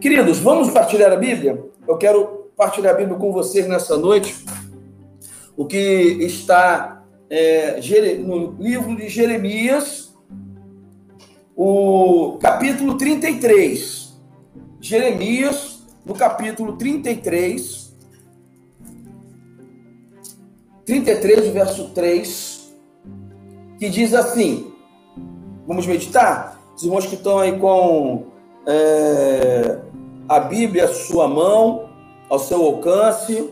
Queridos, vamos partilhar a Bíblia? Eu quero partilhar a Bíblia com vocês nessa noite. O que está é, no livro de Jeremias, o capítulo 33. Jeremias, no capítulo 33. 33, verso 3, que diz assim: Vamos meditar? Os irmãos que estão aí com é, a Bíblia à sua mão, ao seu alcance.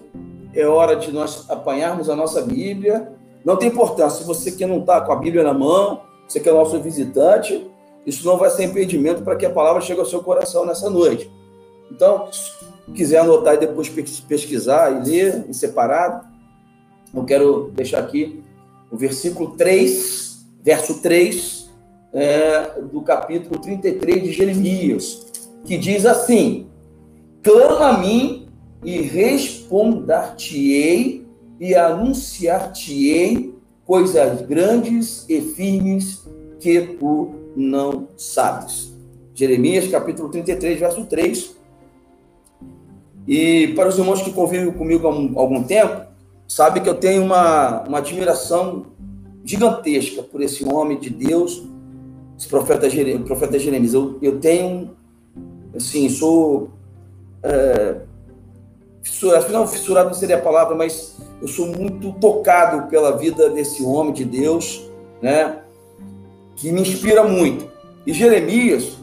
É hora de nós apanharmos a nossa Bíblia. Não tem importância, você que não está com a Bíblia na mão, você que é nosso visitante, isso não vai ser impedimento para que a palavra chegue ao seu coração nessa noite. Então, se quiser anotar e depois pesquisar e ler em separado, eu quero deixar aqui o versículo 3, verso 3, é, do capítulo 33 de Jeremias que diz assim: Clama a mim e respondar-te-ei e anunciar-te-ei coisas grandes e firmes que tu não sabes. Jeremias capítulo 33, verso 3. E para os irmãos que convivem comigo há algum tempo, sabe que eu tenho uma, uma admiração gigantesca por esse homem de Deus, esse profeta, profeta Jeremias. Eu, eu tenho assim, sou. É, fissurado, não, fissurado não seria a palavra, mas eu sou muito tocado pela vida desse homem de Deus, né? Que me inspira muito. E Jeremias,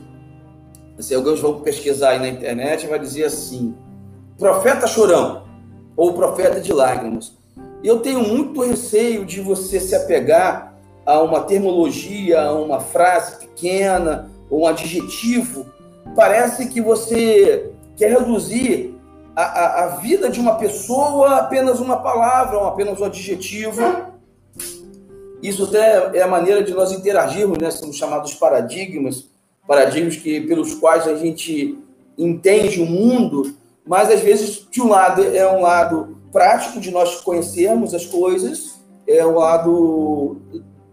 assim, alguns vão pesquisar aí na internet, vai dizer assim: profeta chorão, ou profeta de lágrimas. Eu tenho muito receio de você se apegar a uma termologia, a uma frase pequena, ou um adjetivo parece que você quer reduzir a, a, a, vida de uma pessoa a apenas uma palavra, ou apenas um adjetivo. Isso até é a maneira de nós interagirmos, né? São chamados paradigmas, paradigmas que, pelos quais a gente entende o mundo, mas às vezes, de um lado, é um lado prático de nós conhecermos as coisas, é o lado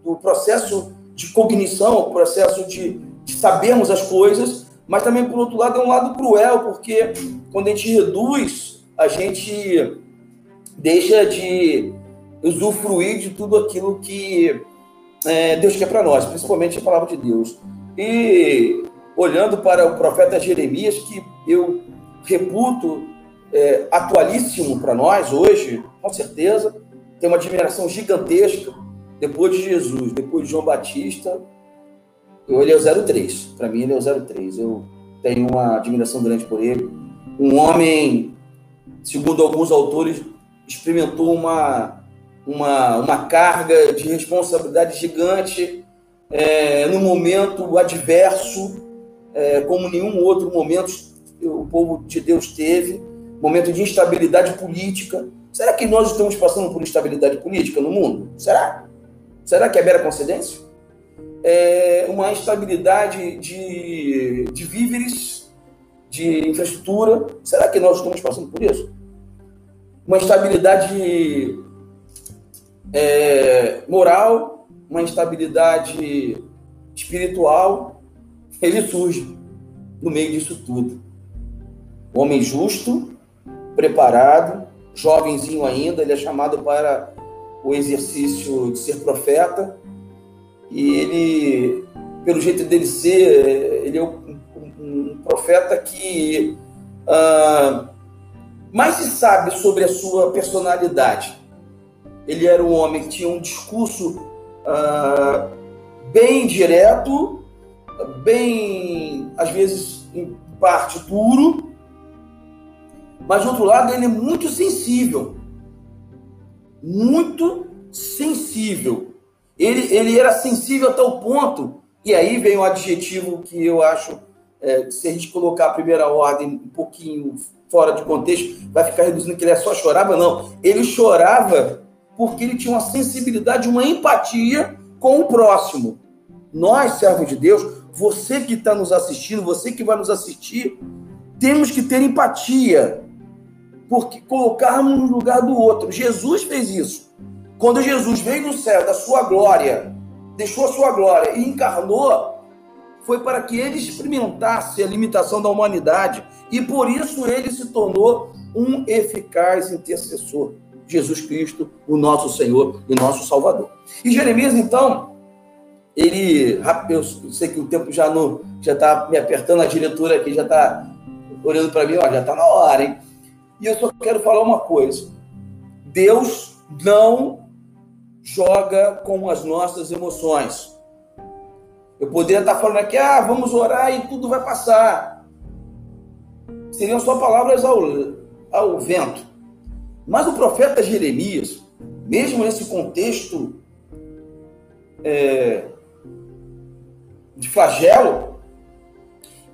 do processo de cognição, o processo de, de sabermos as coisas, mas também, por outro lado, é um lado cruel, porque quando a gente reduz, a gente deixa de usufruir de tudo aquilo que é, Deus quer para nós, principalmente a palavra de Deus. E olhando para o profeta Jeremias, que eu reputo é, atualíssimo para nós hoje, com certeza, tem uma admiração gigantesca depois de Jesus, depois de João Batista, ele é o 03. Para mim, ele é o 03. Eu tenho uma admiração grande por ele. Um homem, segundo alguns autores, experimentou uma, uma, uma carga de responsabilidade gigante é, no momento adverso, é, como nenhum outro momento o povo de Deus teve momento de instabilidade política. Será que nós estamos passando por instabilidade política no mundo? Será? Será que é mera coincidência? É, uma instabilidade de, de víveres, de infraestrutura. Será que nós estamos passando por isso? Uma instabilidade é, moral, uma instabilidade espiritual. Ele surge no meio disso tudo. Homem justo, preparado, jovenzinho ainda, ele é chamado para o exercício de ser profeta e ele, pelo jeito dele ser, ele é um, um, profeta que uh, mais se sabe sobre a sua personalidade. Ele era um homem que tinha um discurso uh, bem direto, bem, às vezes, em parte duro, mas, de outro lado, ele é muito sensível. Muito sensível. Ele, ele era sensível até o ponto, e aí vem um adjetivo que eu acho, é, se a gente colocar a primeira ordem um pouquinho fora de contexto, vai ficar reduzindo que ele só chorava, não. Ele chorava porque ele tinha uma sensibilidade, uma empatia com o próximo. Nós, servos de Deus, você que está nos assistindo, você que vai nos assistir, temos que ter empatia, porque colocarmos no lugar do outro. Jesus fez isso. Quando Jesus veio do céu, da sua glória, deixou a sua glória e encarnou, foi para que ele experimentasse a limitação da humanidade. e por isso ele se tornou um eficaz intercessor. Jesus Cristo, o nosso Senhor e nosso Salvador. E Jeremias, então, ele, eu sei que o tempo já não, já está me apertando, a diretora aqui já está olhando para mim, ó, já está na hora, hein? E eu só quero falar uma coisa: Deus não joga com as nossas emoções. Eu poderia estar falando aqui, ah, vamos orar e tudo vai passar. Seriam só palavras ao, ao vento. Mas o profeta Jeremias, mesmo nesse contexto é, de flagelo,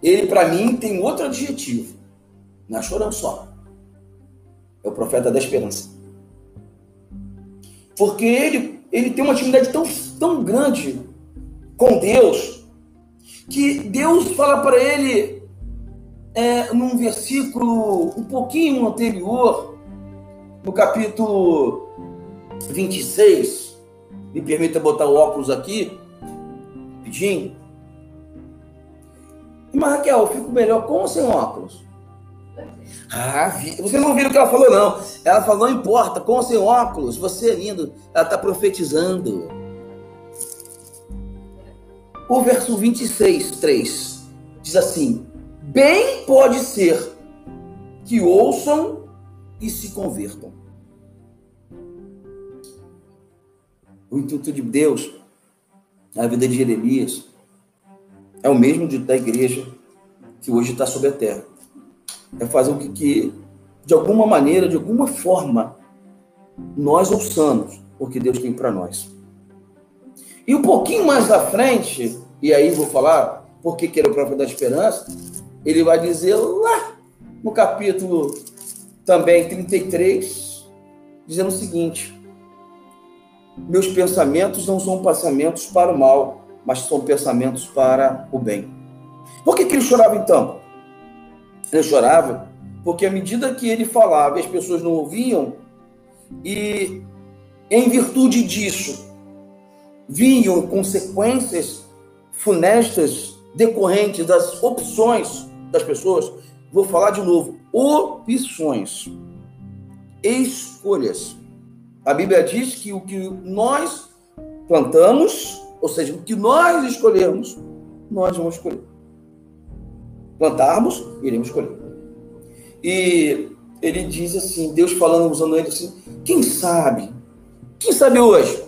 ele para mim tem outro adjetivo. Não é só. É o profeta da esperança. Porque ele, ele tem uma intimidade tão, tão grande com Deus, que Deus fala para ele, é, num versículo um pouquinho anterior, no capítulo 26, me permita botar o óculos aqui, rapidinho. Mas Raquel, eu fico melhor com ou sem óculos? Ah, você não viu o que ela falou, não. Ela falou, não importa, com ou sem óculos, você é lindo. Ela está profetizando. O verso 26, 3 diz assim: Bem pode ser que ouçam e se convertam. O intuito de Deus na vida de Jeremias é o mesmo da igreja que hoje está sobre a terra. É fazer o que, que, de alguma maneira, de alguma forma, nós ouçamos o que Deus tem para nós. E um pouquinho mais à frente, e aí vou falar porque que era o próprio da esperança, ele vai dizer lá no capítulo também 33, dizendo o seguinte: Meus pensamentos não são pensamentos para o mal, mas são pensamentos para o bem. Por que, que ele chorava então? Ele chorava porque à medida que ele falava, as pessoas não ouviam, e em virtude disso, vinham consequências funestas decorrentes das opções das pessoas. Vou falar de novo: opções, escolhas. A Bíblia diz que o que nós plantamos, ou seja, o que nós escolhermos, nós vamos escolher. Plantarmos, iremos escolher. E ele diz assim, Deus falando, usando ele assim, quem sabe? Quem sabe hoje?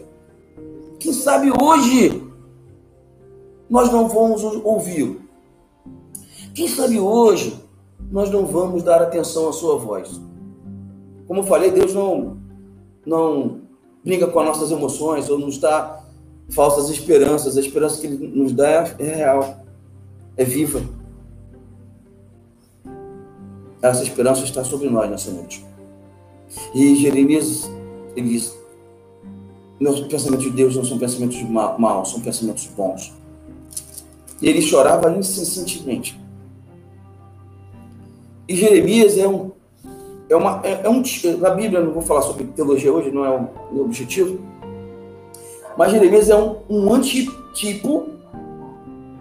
Quem sabe hoje nós não vamos ouvi-lo? Quem sabe hoje nós não vamos dar atenção à sua voz? Como eu falei, Deus não, não brinca com as nossas emoções ou nos dá falsas esperanças. A esperança que Ele nos dá é real, é viva. Essa esperança está sobre nós nessa noite. E Jeremias, ele diz: meus pensamentos de Deus não são pensamentos maus, são pensamentos bons. E ele chorava incessantemente. E Jeremias é um. É uma, é, é um na Bíblia, não vou falar sobre teologia hoje, não é o meu objetivo. Mas Jeremias é um, um antitipo,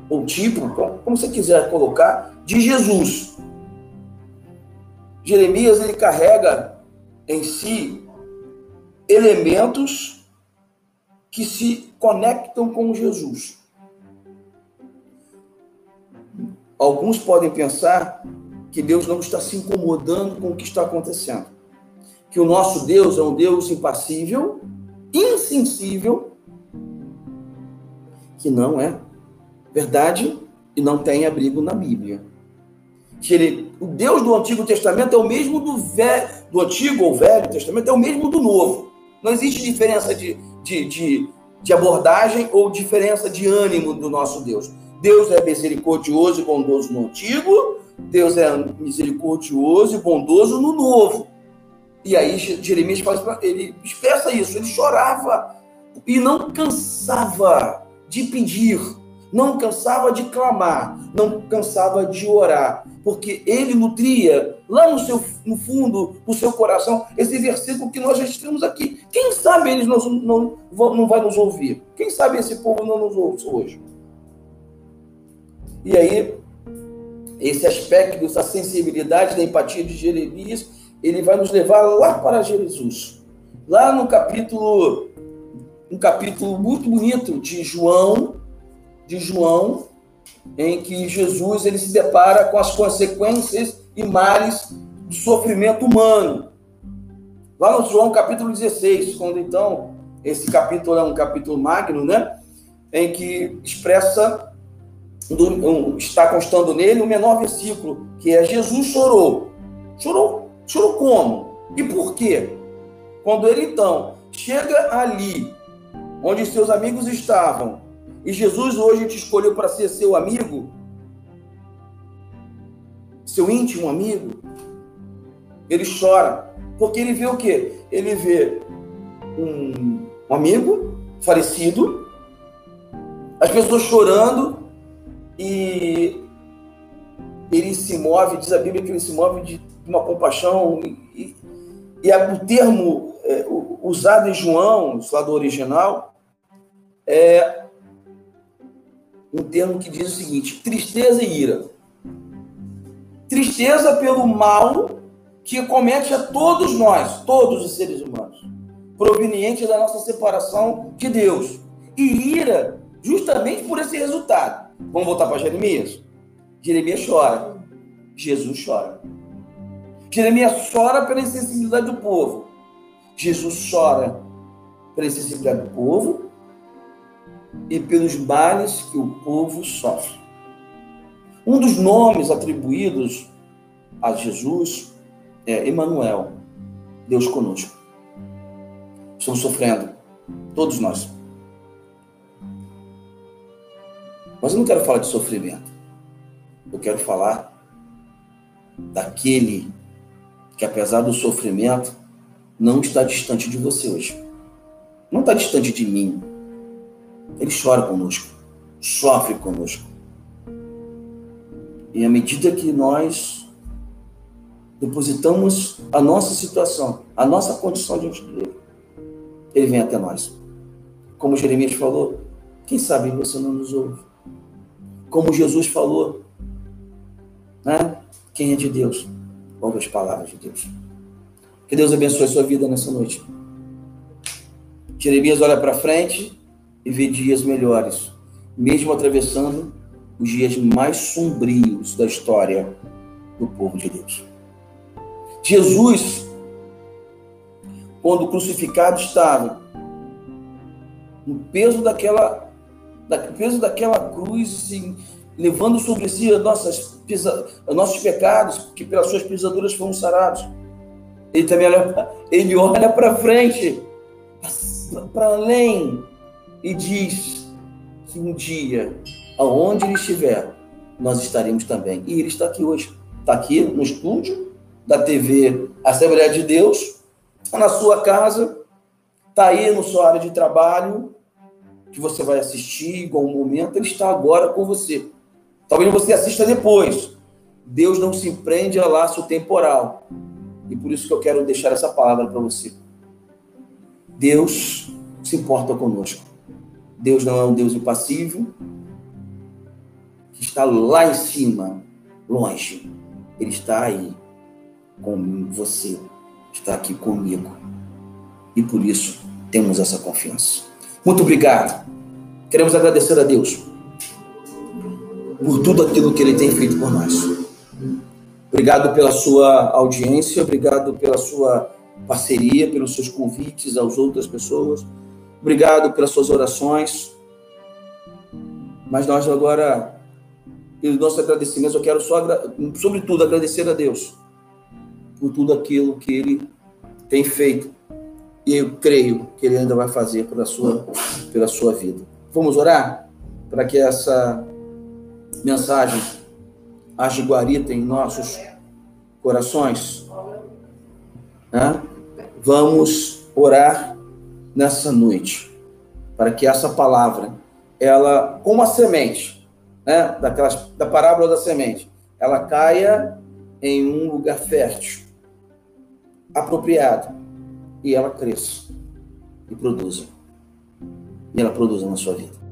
ou tipo, como você quiser colocar, de Jesus. Jeremias ele carrega em si elementos que se conectam com Jesus. Alguns podem pensar que Deus não está se incomodando com o que está acontecendo. Que o nosso Deus é um Deus impassível, insensível, que não é verdade e não tem abrigo na Bíblia. Que ele, o Deus do Antigo Testamento é o mesmo do, velho, do Antigo ou Velho Testamento, é o mesmo do Novo. Não existe diferença de, de, de, de abordagem ou diferença de ânimo do nosso Deus. Deus é misericordioso e bondoso no Antigo, Deus é misericordioso e bondoso no Novo. E aí Jeremias fala, ele expressa isso, ele chorava e não cansava de pedir não cansava de clamar, não cansava de orar, porque ele nutria lá no seu no fundo do seu coração esse versículo que nós registramos aqui. Quem sabe eles não, não, não vai nos ouvir? Quem sabe esse povo não nos ouve hoje? E aí, esse aspecto, essa sensibilidade da empatia de Jeremias, ele vai nos levar lá para Jesus. Lá no capítulo, um capítulo muito bonito de João, de João, em que Jesus ele se depara com as consequências e males do sofrimento humano. Lá no João capítulo 16, quando então esse capítulo é um capítulo magno, né? Em que expressa, está constando nele o menor versículo, que é Jesus chorou. Chorou, chorou como? E por quê? Quando ele então chega ali, onde seus amigos estavam, e Jesus hoje te escolheu para ser seu amigo, seu íntimo amigo, ele chora, porque ele vê o quê? Ele vê um amigo falecido, as pessoas chorando e ele se move, diz a Bíblia que ele se move de uma compaixão e, e o termo é, usado em João, lá do original, é um termo que diz o seguinte: tristeza e ira. Tristeza pelo mal que comete a todos nós, todos os seres humanos proveniente da nossa separação de Deus. E ira justamente por esse resultado. Vamos voltar para Jeremias? Jeremias chora. Jesus chora. Jeremias chora pela insensibilidade do povo. Jesus chora pela insensibilidade do povo e pelos males que o povo sofre. Um dos nomes atribuídos a Jesus é Emanuel, Deus conosco. Estamos sofrendo. Todos nós. Mas eu não quero falar de sofrimento. Eu quero falar daquele que, apesar do sofrimento, não está distante de você hoje. Não está distante de mim. Ele chora conosco, sofre conosco. E à medida que nós depositamos a nossa situação, a nossa condição diante dele, ele vem até nós. Como Jeremias falou, quem sabe você não nos ouve. Como Jesus falou, né? Quem é de Deus, ouve as palavras de Deus. Que Deus abençoe a sua vida nessa noite. Jeremias olha para frente e vê dias melhores, mesmo atravessando os dias mais sombrios da história do povo de Deus. Jesus quando crucificado estava, no peso daquela, da, peso daquela cruz, assim, levando sobre si as nossas, os nossos pecados, que pelas suas pisaduras foram sarados. Ele também olha, ele olha para frente, para além, e diz que um dia, aonde ele estiver, nós estaremos também. E ele está aqui hoje. Está aqui no estúdio da TV Assembleia de Deus, na sua casa, está aí na sua área de trabalho, que você vai assistir igual um momento, ele está agora com você. Talvez você assista depois. Deus não se prende a laço temporal. E por isso que eu quero deixar essa palavra para você. Deus se importa conosco. Deus não é um Deus impassível, que está lá em cima, longe. Ele está aí com você está aqui comigo. E por isso temos essa confiança. Muito obrigado. Queremos agradecer a Deus por tudo aquilo que Ele tem feito por nós. Obrigado pela sua audiência, obrigado pela sua parceria, pelos seus convites às outras pessoas. Obrigado pelas suas orações. Mas nós agora, pelo nosso agradecimento, eu quero só, sobretudo, agradecer a Deus por tudo aquilo que ele tem feito. E eu creio que ele ainda vai fazer pela sua, pela sua vida. Vamos orar para que essa mensagem haja guarita em nossos corações. Né? Vamos orar nessa noite para que essa palavra, ela, como a semente, né, daquelas, da parábola da semente, ela caia em um lugar fértil apropriado e ela cresça e produza. E ela produza na sua vida.